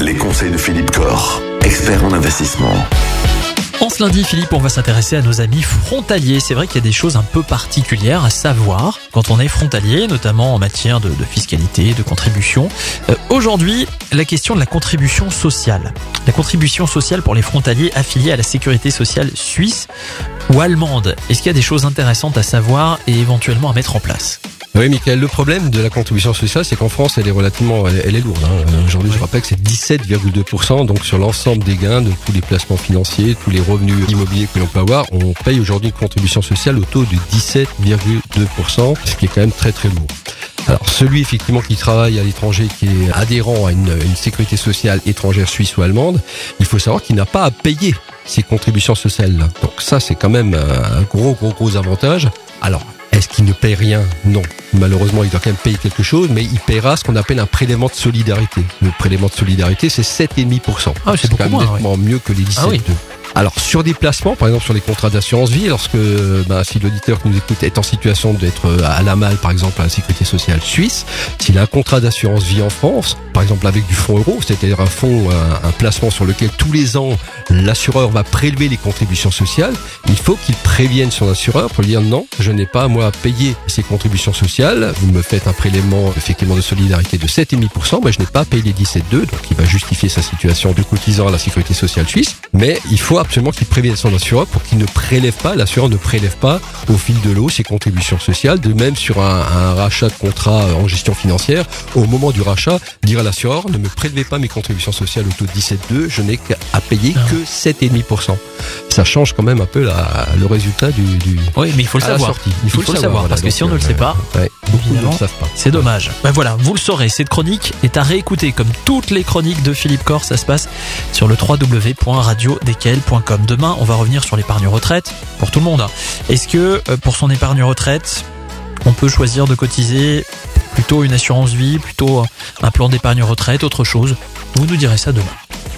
Les conseils de Philippe Corr, expert en investissement. En ce lundi, Philippe, on va s'intéresser à nos amis frontaliers. C'est vrai qu'il y a des choses un peu particulières à savoir quand on est frontalier, notamment en matière de, fiscalité, de contribution. Euh, Aujourd'hui, la question de la contribution sociale. La contribution sociale pour les frontaliers affiliés à la sécurité sociale suisse ou allemande. Est-ce qu'il y a des choses intéressantes à savoir et éventuellement à mettre en place? Oui, Michael, le problème de la contribution sociale, c'est qu'en France, elle est relativement, elle, est lourde. hein. Euh, Aujourd'hui, je rappelle que c'est 17,2%, donc sur l'ensemble des gains de tous les placements financiers, tous les revenus immobiliers que l'on peut avoir, on paye aujourd'hui une contribution sociale au taux de 17,2%, ce qui est quand même très très lourd. Alors celui effectivement qui travaille à l'étranger, qui est adhérent à une, une sécurité sociale étrangère suisse ou allemande, il faut savoir qu'il n'a pas à payer ces contributions sociales-là. Donc ça, c'est quand même un gros gros gros avantage. Alors est-ce qu'il ne paye rien Non. Malheureusement, il doit quand même payer quelque chose, mais il paiera ce qu'on appelle un prélèvement de solidarité. Le prélèvement de solidarité, c'est 7,5%. Ah, c'est beaucoup quand même moins, nettement mieux que les 17,2. Ah oui. Alors sur des placements, par exemple sur les contrats d'assurance vie, lorsque bah, si l'auditeur qui nous écoute est en situation d'être euh, à la malle, par exemple à la sécurité sociale suisse, s'il a un contrat d'assurance vie en France, par exemple avec du fonds euro, c'est-à-dire un fonds, un, un placement sur lequel tous les ans l'assureur va prélever les contributions sociales, il faut qu'il prévienne son assureur pour lui dire non, je n'ai pas moi à payer ces contributions sociales, vous me faites un prélèvement effectivement de solidarité de 7,5%, mais je n'ai pas à payer les 17,2, donc il va justifier sa situation de cotisant à la sécurité sociale suisse, mais il faut absolument qu'il prévienne son assureur pour qu'il ne prélève pas, l'assureur ne prélève pas au fil de l'eau ses contributions sociales, de même sur un, un rachat de contrat euh, en gestion financière, au moment du rachat, dire à l'assureur ne me prélevez pas mes contributions sociales au taux de 17,2, je n'ai qu'à payer Ah. que 7,5%. Ça change quand même un peu la, le résultat du, du Oui, mais il faut le savoir. Il faut, le savoir, parce que si on ne le euh, sait pas, ouais, beaucoup ne le savent pas. C'est dommage. Ben voilà, vous le saurez, cette chronique est à réécouter comme toutes les chroniques de Philippe Corr. Ça se passe sur le www.radiodkl.com. Demain, on va revenir sur l'épargne retraite pour tout le monde. hein. Est-ce que euh, pour son épargne retraite, on peut choisir de cotiser plutôt une assurance vie, plutôt un plan d'épargne retraite, autre chose? Vous nous direz ça demain.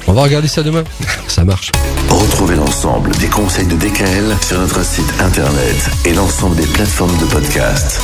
On va regarder ça demain. Ça marche. Retrouvez l'ensemble des conseils de DKL sur notre site internet et l'ensemble des plateformes de podcast.